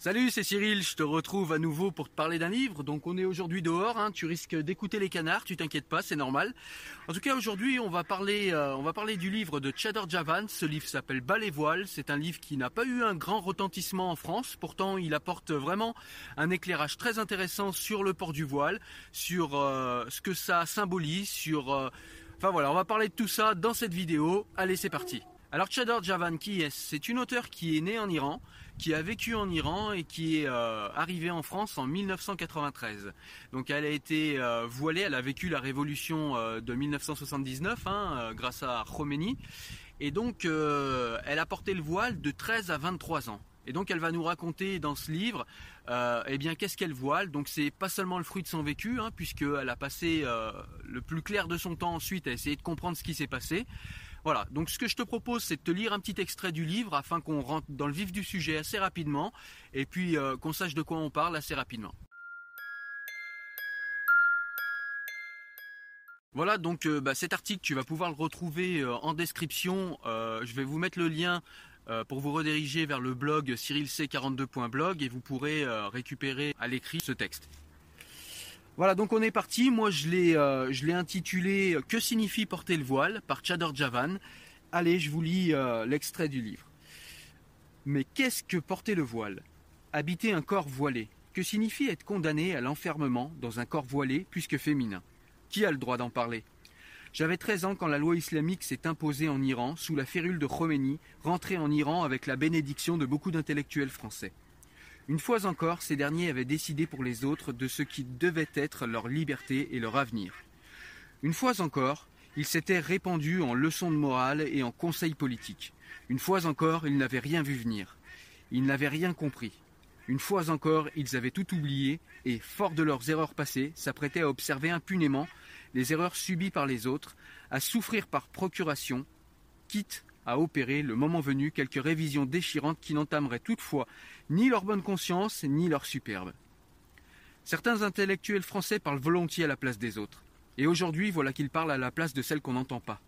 Salut, c'est Cyril, je te retrouve à nouveau pour te parler d'un livre. Donc on est aujourd'hui dehors, hein. tu risques d'écouter les canards, tu t'inquiètes pas, c'est normal. En tout cas aujourd'hui on va parler, euh, on va parler du livre de Chador Javan. Ce livre s'appelle Bas les voiles. C'est un livre qui n'a pas eu un grand retentissement en France. Pourtant il apporte vraiment un éclairage très intéressant sur le port du voile, sur euh, ce que ça symbolise, sur... euh, Enfin voilà, on va parler de tout ça dans cette vidéo. Allez c'est parti. Alors Chador Javan, qui est C'est une auteure qui est née en Iran, qui a vécu en Iran et qui est euh, arrivée en France en 1993. Donc elle a été euh, voilée, elle a vécu la révolution euh, de 1979 hein, grâce à Khomeini. Et donc elle a porté le voile de 13 à 23 ans. Et donc elle va nous raconter dans ce livre, euh, eh bien qu'est-ce qu'elle voile. Donc c'est pas seulement le fruit de son vécu, hein, puisqu'elle a passé le plus clair de son temps ensuite à essayer de comprendre ce qui s'est passé. Voilà, donc ce que je te propose, c'est de te lire un petit extrait du livre afin qu'on rentre dans le vif du sujet assez rapidement et puis euh, qu'on sache de quoi on parle assez rapidement. Voilà, donc euh, bah, cet article, tu vas pouvoir le retrouver euh, en description. Je vais vous mettre le lien pour vous rediriger vers le blog cyrilc42.blog et vous pourrez récupérer à l'écrit ce texte. Voilà, donc on est parti. Moi, je l'ai, euh, intitulé euh, Que signifie porter le voile par Chador Javan. Allez, je vous lis euh, l'extrait du livre. Mais qu'est-ce que porter le voile? Habiter un corps voilé. Que signifie être condamné à l'enfermement dans un corps voilé puisque féminin? Qui a le droit d'en parler? J'avais 13 ans quand la loi islamique s'est imposée en Iran sous la férule de Khomeini, rentré en Iran avec la bénédiction de beaucoup d'intellectuels français. Une fois encore, ces derniers avaient décidé pour les autres de ce qui devait être leur liberté et leur avenir. Une fois encore, ils s'étaient répandus en leçons de morale et en conseils politiques. Une fois encore, ils n'avaient rien vu venir. Ils n'avaient rien compris. Une fois encore, ils avaient tout oublié et, forts de leurs erreurs passées, s'apprêtaient à observer impunément les erreurs subies par les autres, à souffrir par procuration, quitte à opérer, le moment venu, quelques révisions déchirantes qui n'entameraient toutefois ni leur bonne conscience ni leur superbe. Certains intellectuels français parlent volontiers à la place des autres. Et aujourd'hui, voilà qu'ils parlent à la place de celle qu'on n'entend pas.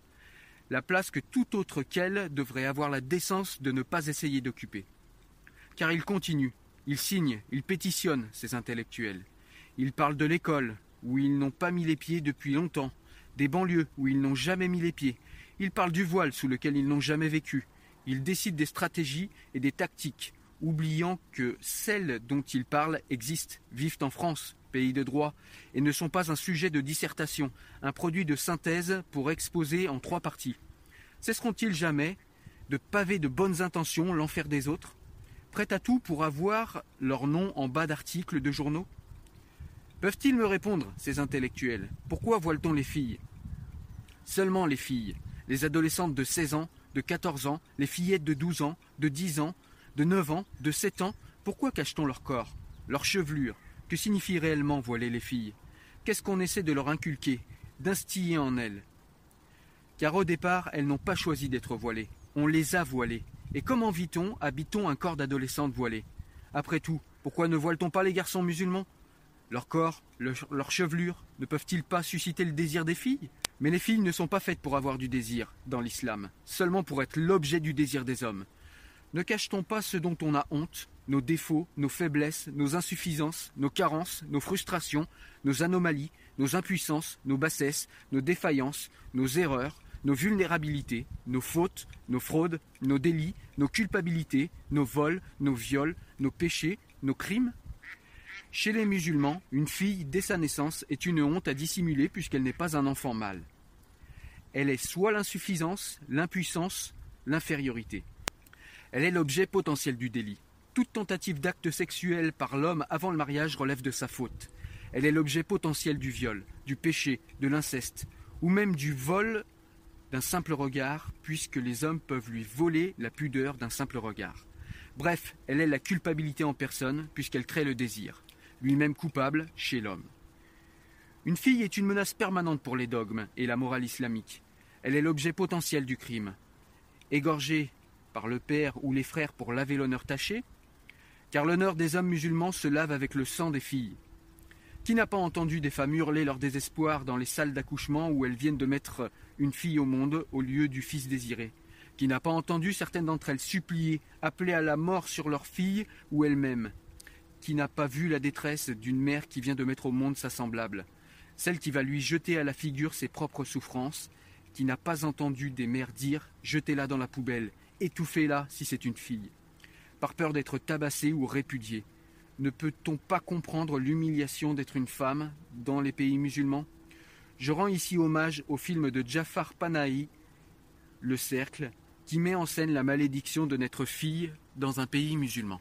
La place que tout autre qu'elle devrait avoir la décence de ne pas essayer d'occuper. Car ils continuent, ils signent, ils pétitionnent, ces intellectuels. Ils parlent de l'école, où ils n'ont pas mis les pieds depuis longtemps, des banlieues, où ils n'ont jamais mis les pieds. Ils parlent du voile, sous lequel ils n'ont jamais vécu. Ils décident des stratégies et des tactiques, oubliant que celles dont ils parlent existent, vivent en France, pays de droit, et ne sont pas un sujet de dissertation, un produit de synthèse pour exposer en trois parties. Cesseront-ils jamais de paver de bonnes intentions l'enfer des autres, prêts à tout pour avoir leur nom en bas d'articles de journaux? Peuvent-ils me répondre, ces intellectuels? Pourquoi voile-t-on les filles? Seulement les filles, les adolescentes de 16 ans, de 14 ans, les fillettes de 12 ans, de 10 ans, de 9 ans, de 7 ans, pourquoi cache-t-on leur corps, leur chevelure? Que signifie réellement voiler les filles? Qu'est-ce qu'on essaie de leur inculquer, d'instiller en elles? Car au départ, elles n'ont pas choisi d'être voilées. On les a voilées. Et comment vit-on, habite-t-on un corps d'adolescente voilée Après tout, pourquoi ne voile-t-on pas les garçons musulmans? Leur corps, leur chevelure, ne peuvent-ils pas susciter le désir des filles? Mais les filles ne sont pas faites pour avoir du désir dans l'islam, seulement pour être l'objet du désir des hommes. Ne cache-t-on pas ce dont on a honte, nos défauts, nos faiblesses, nos insuffisances, nos carences, nos frustrations, nos anomalies, nos impuissances, nos bassesses, nos défaillances, nos erreurs, nos vulnérabilités, nos fautes, nos fraudes, nos délits, nos culpabilités, nos vols, nos viols, nos péchés, nos crimes Chez les musulmans, une fille, dès sa naissance, est une honte à dissimuler puisqu'elle n'est pas un enfant mâle. Elle est soit l'insuffisance, l'impuissance, l'infériorité. Elle est l'objet potentiel du délit. Toute tentative d'acte sexuel par l'homme avant le mariage relève de sa faute. Elle est l'objet potentiel du viol, du péché, de l'inceste, ou même du vol d'un simple regard, puisque les hommes peuvent lui voler la pudeur d'un simple regard. Bref, elle est la culpabilité en personne, puisqu'elle crée le désir, lui-même coupable chez l'homme. Une fille est une menace permanente pour les dogmes et la morale islamique. Elle est l'objet potentiel du crime. Égorgée par le père ou les frères pour laver l'honneur taché, car l'honneur des hommes musulmans se lave avec le sang des filles. Qui n'a pas entendu des femmes hurler leur désespoir dans les salles d'accouchement où elles viennent de mettre une fille au monde au lieu du fils désiré? Qui n'a pas entendu certaines d'entre elles supplier, appeler à la mort sur leur fille ou elles-mêmes? Qui n'a pas vu la détresse d'une mère qui vient de mettre au monde sa semblable Celle qui va lui jeter à la figure ses propres souffrances Qui n'a pas entendu des mères dire Jetez-la dans la poubelle, étouffez-la si c'est une fille par peur d'être tabassée ou répudiée. Ne peut-on pas comprendre l'humiliation d'être une femme dans les pays musulmans? Je rends ici hommage au film de Jafar Panahi, Le Cercle, qui met en scène la malédiction de naître fille dans un pays musulman.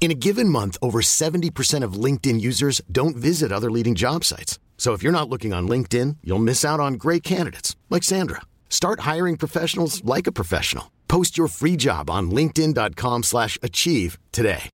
In a given month, over 70% of LinkedIn users don't visit other leading job sites. So if you're not looking on LinkedIn, you'll miss out on great candidates like Sandra. Start hiring professionals like a professional. Post your free job on linkedin.com/achieve today.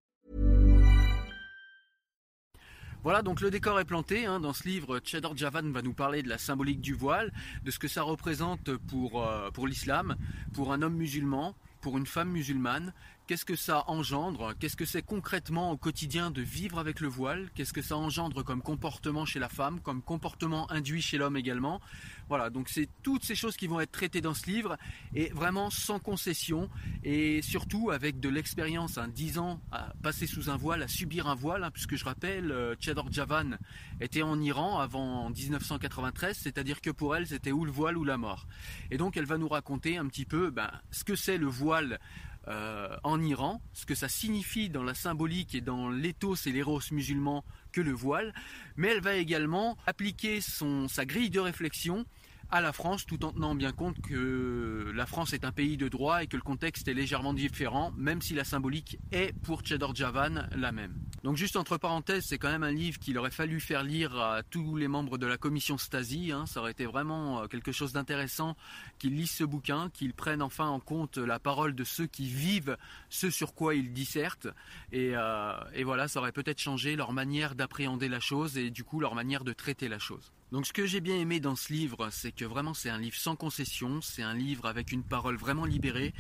Voilà, donc le décor est planté. hein. Dans ce livre, Cheddar Javan va nous parler de la symbolique du voile, de ce que ça représente pour, euh, pour l'islam, pour un homme musulman, pour une femme musulmane. Qu'est-ce que ça engendre? Qu'est-ce que c'est concrètement au quotidien de vivre avec le voile? Qu'est-ce que ça engendre comme comportement chez la femme, comme comportement induit chez l'homme également? Voilà, donc c'est toutes ces choses qui vont être traitées dans ce livre et vraiment sans concession et surtout avec de l'expérience, hein, 10 ans à passer sous un voile, à subir un voile, hein, puisque je rappelle, euh, Cheddar Javan était en Iran avant 1993, c'est-à-dire que pour elle c'était ou le voile ou la mort. Et donc elle va nous raconter un petit peu ben, ce que c'est le voile euh, en Iran, ce que ça signifie dans la symbolique et dans l'éthos et l'éros musulman que le voile, mais elle va également appliquer son, sa grille de réflexion à la France tout en tenant bien compte que la France est un pays de droit et que le contexte est légèrement différent, même si la symbolique est pour Cheddar Javan la même. Donc juste entre parenthèses, c'est quand même un livre qu'il aurait fallu faire lire à tous les membres de la commission Stasi, hein. ça aurait été vraiment euh, quelque chose d'intéressant qu'ils lisent ce bouquin, qu'ils prennent enfin en compte la parole de ceux qui vivent ce sur quoi ils dissertent, et, euh, et voilà, ça aurait peut-être changé leur manière d'appréhender la chose et du coup leur manière de traiter la chose. Donc ce que j'ai bien aimé dans ce livre, c'est que vraiment c'est un livre sans concession, c'est un livre avec une parole vraiment libérée.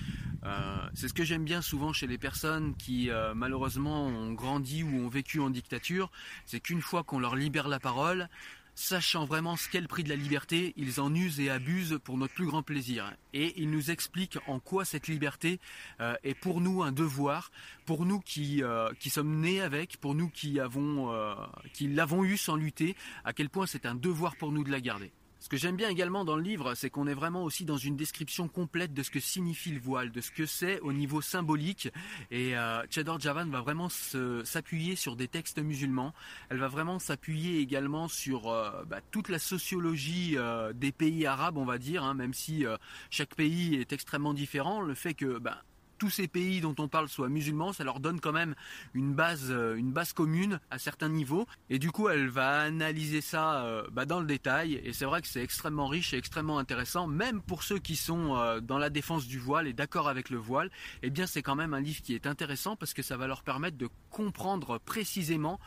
Euh, c'est ce que j'aime bien souvent chez les personnes qui euh, malheureusement ont grandi ou ont vécu en dictature, c'est qu'une fois qu'on leur libère la parole, sachant vraiment ce qu'est le prix de la liberté, ils en usent et abusent pour notre plus grand plaisir. Et ils nous expliquent en quoi cette liberté euh, est pour nous un devoir, pour nous qui, euh, sommes nés avec, pour nous qui avons euh, qui l'avons eu sans lutter, à quel point c'est un devoir pour nous de la garder. Ce que j'aime bien également dans le livre, c'est qu'on est vraiment aussi dans une description complète de ce que signifie le voile, de ce que c'est au niveau symbolique. Et euh, Chedor Javan va vraiment s'appuyer sur des textes musulmans. Elle va vraiment s'appuyer également sur euh, bah, toute la sociologie euh, des pays arabes, on va dire, hein, même si chaque pays est extrêmement différent. Le fait que bah, tous ces pays dont on parle soient musulmans, ça leur donne quand même une base, euh, une base commune à certains niveaux. Et du coup, elle va analyser ça euh, bah, dans le détail. Et c'est vrai que c'est extrêmement riche et extrêmement intéressant, même pour ceux qui sont euh, dans la défense du voile et d'accord avec le voile. Eh bien, c'est quand même un livre qui est intéressant parce que ça va leur permettre de comprendre précisément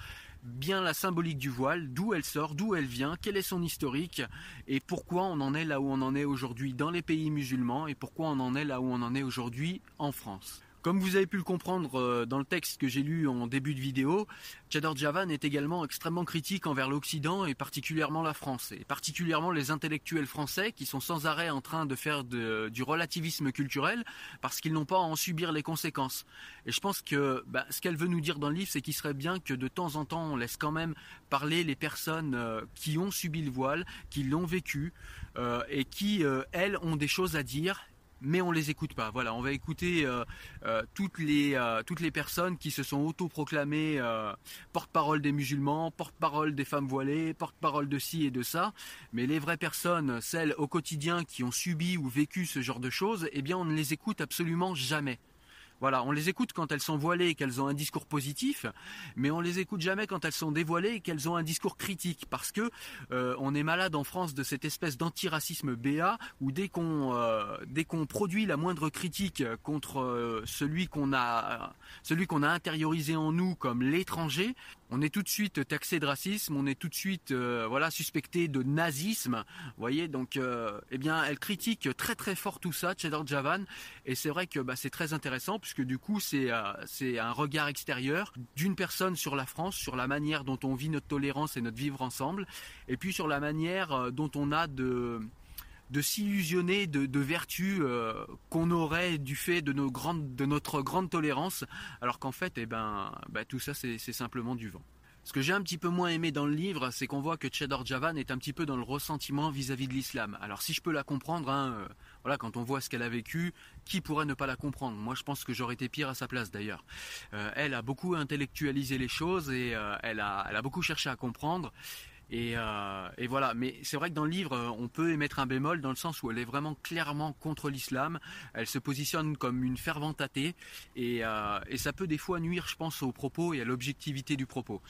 bien la symbolique du voile, d'où elle sort, d'où elle vient, quel est son historique et pourquoi on en est là où on en est aujourd'hui dans les pays musulmans et pourquoi on en est là où on en est aujourd'hui en France. Comme vous avez pu le comprendre euh, dans le texte que j'ai lu en début de vidéo, Chador Javan est également extrêmement critique envers l'Occident et particulièrement la France, et particulièrement les intellectuels français qui sont sans arrêt en train de faire du relativisme culturel parce qu'ils n'ont pas à en subir les conséquences. Et je pense que bah, ce qu'elle veut nous dire dans le livre, c'est qu'il serait bien que de temps en temps on laisse quand même parler les personnes euh, qui ont subi le voile, qui l'ont vécu euh, et qui, elles, ont des choses à dire mais on les écoute pas. Voilà, on va écouter euh, euh, toutes les euh, toutes les personnes qui se sont autoproclamées porte-parole des musulmans, porte-parole des femmes voilées, porte-parole de ci et de ça. Mais les vraies personnes, celles au quotidien qui ont subi ou vécu ce genre de choses, eh bien, on ne les écoute absolument jamais. Voilà, on les écoute quand elles sont voilées et qu'elles ont un discours positif, mais on les écoute jamais quand elles sont dévoilées et qu'elles ont un discours critique, parce que euh, on est malade en France de cette espèce d'antiracisme BA où dès qu'on euh, dès qu'on produit la moindre critique contre euh, celui qu'on a celui qu'on a intériorisé en nous comme l'étranger, on est tout de suite taxé de racisme, on est tout de suite euh, voilà suspecté de nazisme. Voyez, donc euh, eh bien, elle critique très très fort tout ça, Cheddar Javan, et c'est vrai que bah, c'est très intéressant puisque du coup c'est euh, c'est un regard extérieur d'une personne sur la France, sur la manière dont on vit notre tolérance et notre vivre ensemble, et puis sur la manière euh, dont on a de de s'illusionner de, vertus euh, qu'on aurait du fait de, nos grandes, de notre grande tolérance, alors qu'en fait, eh ben, bah, tout ça, c'est simplement du vent. Ce que j'ai un petit peu moins aimé dans le livre, c'est qu'on voit que Cheddar Javan est un petit peu dans le ressentiment vis-à-vis de l'islam. Alors si je peux la comprendre, hein, euh, voilà, quand on voit ce qu'elle a vécu, qui pourrait ne pas la comprendre? Moi, je pense que j'aurais été pire à sa place d'ailleurs. Euh, elle a beaucoup intellectualisé les choses et elle, a, elle a beaucoup cherché à comprendre. Et, euh, et, voilà, mais c'est vrai que dans le livre, euh, on peut émettre un bémol dans le sens où elle est vraiment clairement contre l'islam. Elle se positionne comme une fervente athée et, euh, et ça peut des fois nuire, je pense, au propos et à l'objectivité du propos.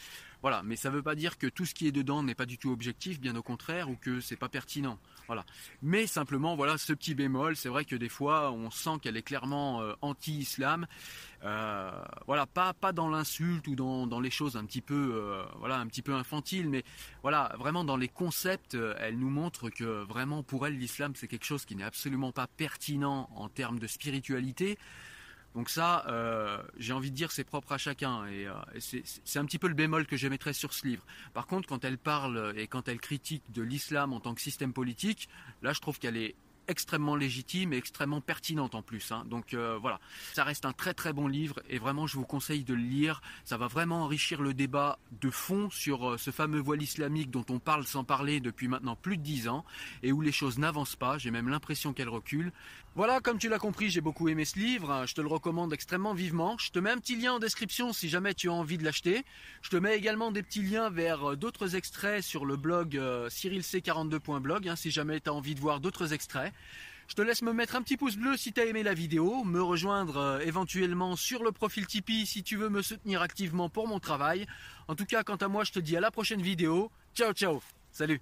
Voilà, mais ça ne veut pas dire que tout ce qui est dedans n'est pas du tout objectif, bien au contraire, ou que c'est pas pertinent. Voilà. Mais simplement, voilà, ce petit bémol, c'est vrai que des fois, on sent qu'elle est clairement euh, anti-islam. Euh, voilà, pas pas dans l'insulte ou dans, dans les choses un petit peu, euh, voilà, un petit peu infantiles, mais voilà, vraiment dans les concepts, euh, elle nous montre que vraiment pour elle, l'islam, c'est quelque chose qui n'est absolument pas pertinent en termes de spiritualité. Donc ça, euh, j'ai envie de dire, c'est propre à chacun. Et, euh, c'est un petit peu le bémol que j'émettrais sur ce livre. Par contre, quand elle parle et quand elle critique de l'islam en tant que système politique, là, je trouve qu'elle est extrêmement légitime et extrêmement pertinente en plus. Hein. Donc euh, voilà, ça reste un très très bon livre et vraiment je vous conseille de le lire. Ça va vraiment enrichir le débat de fond sur euh, ce fameux voile islamique dont on parle sans parler depuis maintenant plus de dix ans et où les choses n'avancent pas. J'ai même l'impression qu'elles reculent. Voilà, comme tu l'as compris, j'ai beaucoup aimé ce livre. Je te le recommande extrêmement vivement. Je te mets un petit lien en description si jamais tu as envie de l'acheter. Je te mets également des petits liens vers euh, d'autres extraits sur le blog euh, cyrilc42.blog hein, si jamais tu as envie de voir d'autres extraits. Je te laisse me mettre un petit pouce bleu si tu as aimé la vidéo, me rejoindre euh, éventuellement sur le profil Tipeee si tu veux me soutenir activement pour mon travail. En tout cas, quant à moi, je te dis à la prochaine vidéo. Ciao ciao. Salut.